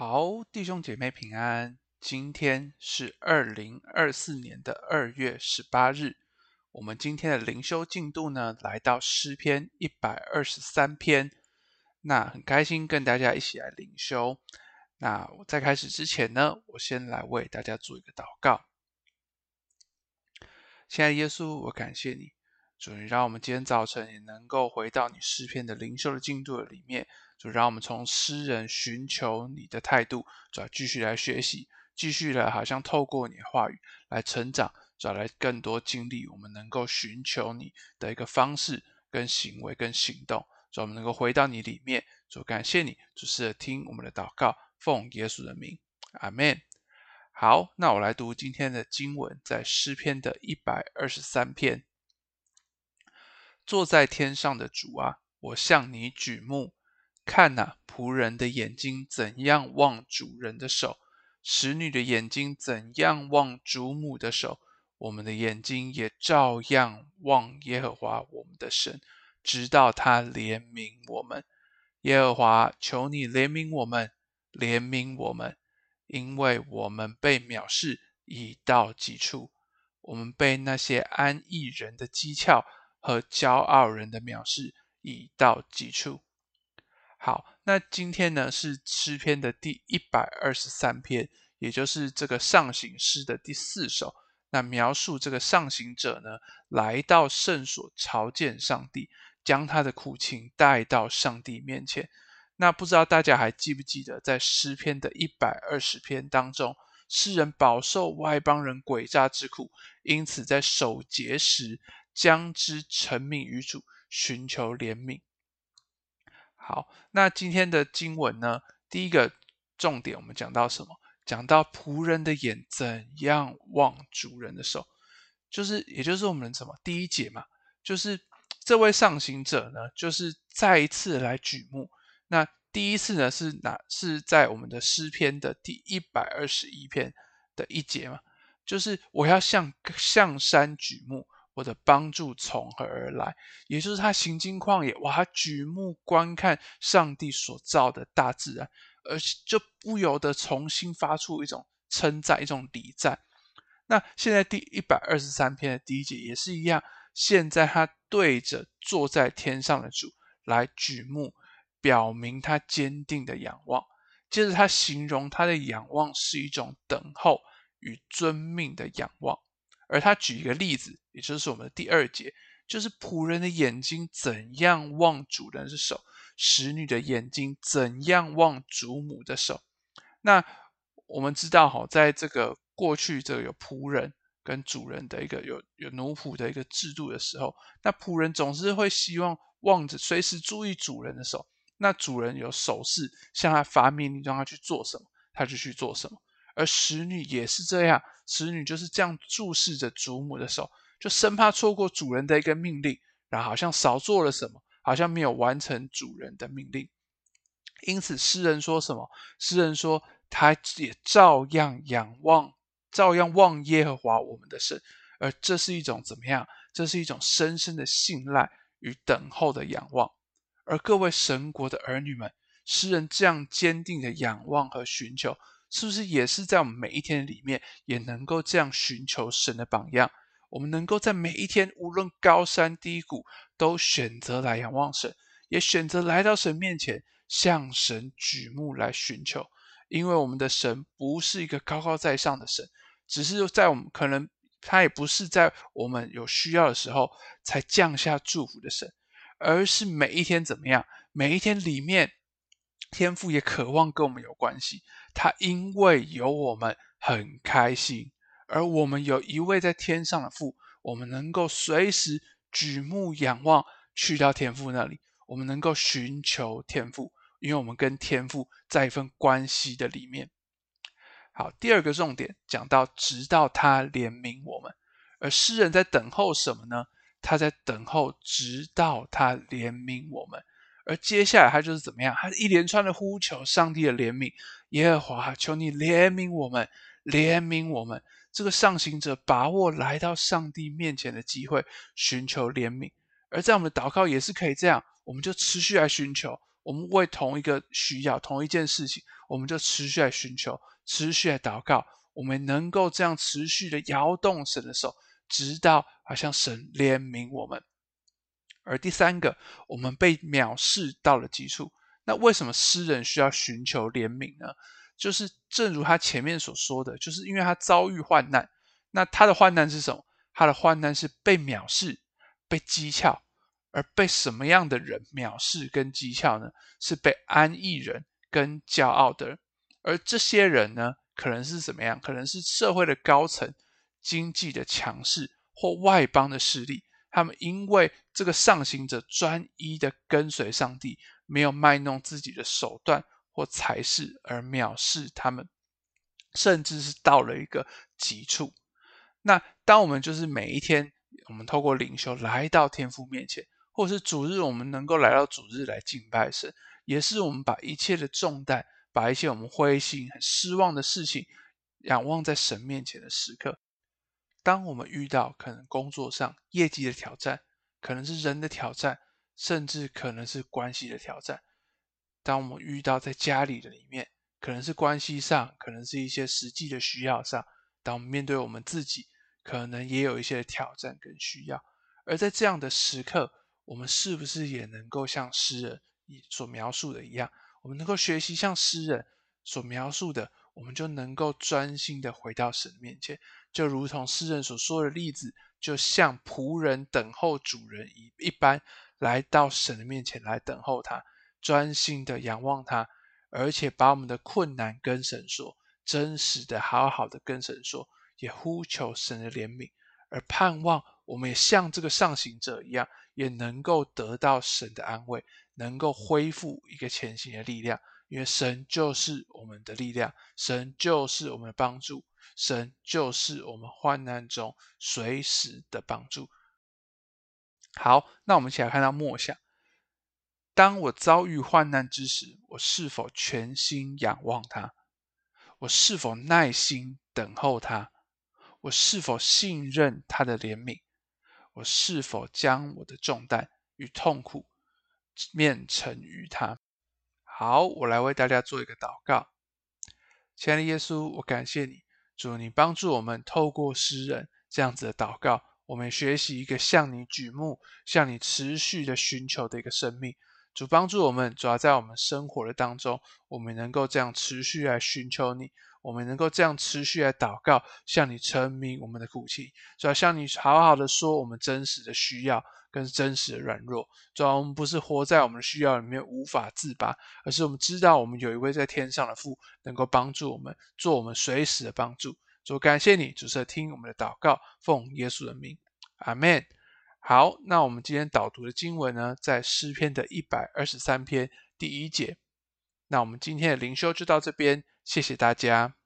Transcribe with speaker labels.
Speaker 1: 好，弟兄姐妹平安。今天是二零二四年的二月十八日。我们今天的灵修进度呢，来到诗篇一百二十三篇。那很开心跟大家一起来灵修。那我在开始之前呢，我先来为大家做一个祷告。亲爱的耶稣，我感谢你，主，你让我们今天早晨也能够回到你诗篇的灵修的进度的里面，就让我们从诗人寻求你的态度，主要继续来学习，继续来好像透过你的话语来成长，找来更多经历，我们能够寻求你的一个方式、跟行为、跟行动，让我们能够回到你里面。主，感谢你，主是听我们的祷告，奉耶稣的名，阿门。好，那我来读今天的经文，在诗篇的一百二十三篇。坐在天上的主啊，我向你举目，看呐，仆人的眼睛怎样望主人的手，使女的眼睛怎样望主母的手，我们的眼睛也照样望耶和华我们的神，直到他怜悯我们。耶和华，求你怜悯我们，怜悯我们，因为我们被藐视已到极处，我们被那些安逸人的讥诮和骄傲人的藐视已到极处。好，那今天呢是诗篇的第一百二十三篇，也就是这个上行诗的第四首。那描述这个上行者呢，来到圣所朝见上帝。将他的苦情带到上帝面前。那不知道大家还记不记得，在诗篇的一百二十篇当中，诗人饱受外邦人诡诈之苦，因此在守节时将之陈明于主，寻求怜悯。好，那今天的经文呢，第一个重点我们讲到什么？讲到仆人的眼怎样望主人的手，就是也就是我们什么第一节嘛，就是。这位上行者呢，就是再一次来举目。那第一次呢，是哪？是在我们的诗篇的第一百二十一篇的一节嘛？就是我要向向山举目，我的帮助从何而来？也就是他行经旷野，哇，他举目观看上帝所造的大自然，而就不由得重新发出一种称赞，一种礼赞。那现在第一百二十三篇的第一节也是一样。现在他对着坐在天上的主来举目，表明他坚定的仰望。接着他形容他的仰望是一种等候与遵命的仰望。而他举一个例子，也就是我们的第二节，就是仆人的眼睛怎样望主人的手，使女的眼睛怎样望主母的手。那我们知道，哈，在这个过去，这个有仆人。跟主人的一个有有奴仆的一个制度的时候，那仆人总是会希望望着随时注意主人的手。那主人有手势向他发命令，让他去做什么，他就去做什么。而使女也是这样，使女就是这样注视着祖母的手，就生怕错过主人的一个命令，然后好像少做了什么，好像没有完成主人的命令。因此，诗人说什么？诗人说他也照样仰望。照样望耶和华我们的神，而这是一种怎么样？这是一种深深的信赖与等候的仰望。而各位神国的儿女们，诗人这样坚定的仰望和寻求，是不是也是在我们每一天里面也能够这样寻求神的榜样？我们能够在每一天，无论高山低谷，都选择来仰望神，也选择来到神面前，向神举目来寻求。因为我们的神不是一个高高在上的神，只是在我们可能他也不是在我们有需要的时候才降下祝福的神，而是每一天怎么样？每一天里面，天父也渴望跟我们有关系。他因为有我们很开心，而我们有一位在天上的父，我们能够随时举目仰望，去到天父那里，我们能够寻求天父。因为我们跟天父在一份关系的里面。好，第二个重点讲到，直到他怜悯我们，而诗人在等候什么呢？他在等候，直到他怜悯我们。而接下来他就是怎么样？他一连串的呼求上帝的怜悯，耶和华，求你怜悯我们，怜悯我们。这个上行者把握来到上帝面前的机会，寻求怜悯。而在我们的祷告也是可以这样，我们就持续来寻求。我们为同一个需要、同一件事情，我们就持续来寻求、持续来祷告，我们能够这样持续的摇动神的手，直到好像神怜悯我们。而第三个，我们被藐视到了极处。那为什么诗人需要寻求怜悯呢？就是正如他前面所说的，就是因为他遭遇患难。那他的患难是什么？他的患难是被藐视、被讥诮。而被什么样的人藐视跟讥诮呢？是被安逸人跟骄傲的人。而这些人呢，可能是怎么样？可能是社会的高层、经济的强势或外邦的势力。他们因为这个上行者专一的跟随上帝，没有卖弄自己的手段或才识而藐视他们，甚至是到了一个极处。那当我们就是每一天，我们透过领袖来到天父面前，或是主日，我们能够来到主日来敬拜神，也是我们把一切的重担，把一切我们灰心、很失望的事情，仰望在神面前的时刻。当我们遇到可能工作上业绩的挑战，可能是人的挑战，甚至可能是关系的挑战；当我们遇到在家里的里面，可能是关系上，可能是一些实际的需要上；当我们面对我们自己，可能也有一些挑战跟需要。而在这样的时刻，我们是不是也能够像诗人所描述的一样，我们能够学习像诗人所描述的？我们就能够专心的回到神面前，就如同诗人所说的例子，就像仆人等候主人一一般，来到神的面前来等候他，专心的仰望他，而且把我们的困难跟神说，真实的好好的跟神说，也呼求神的怜悯，而盼望我们也像这个上行者一样，也能够得到神的安慰，能够恢复一个前行的力量。因为神就是我们的力量，神就是我们的帮助，神就是我们患难中随时的帮助。好，那我们一起来看到默想：当我遭遇患难之时，我是否全心仰望他？我是否耐心等候他？我是否信任他的怜悯？我是否将我的重担与痛苦面呈于他？好，我来为大家做一个祷告。亲爱的耶稣，我感谢你，主，你帮助我们透过诗人这样子的祷告，我们学习一个向你举目、向你持续的寻求的一个生命。主帮助我们，主要在我们生活的当中，我们能够这样持续来寻求你，我们能够这样持续来祷告，向你陈明我们的苦情，主要向你好好的说我们真实的需要。跟真实的软弱，主要我们不是活在我们的需要里面无法自拔，而是我们知道我们有一位在天上的父，能够帮助我们，做我们随时的帮助。主，感谢你，主是听我们的祷告，奉耶稣的名，阿门。好，那我们今天导读的经文呢，在诗篇的一百二十三篇第一节。那我们今天的灵修就到这边，谢谢大家。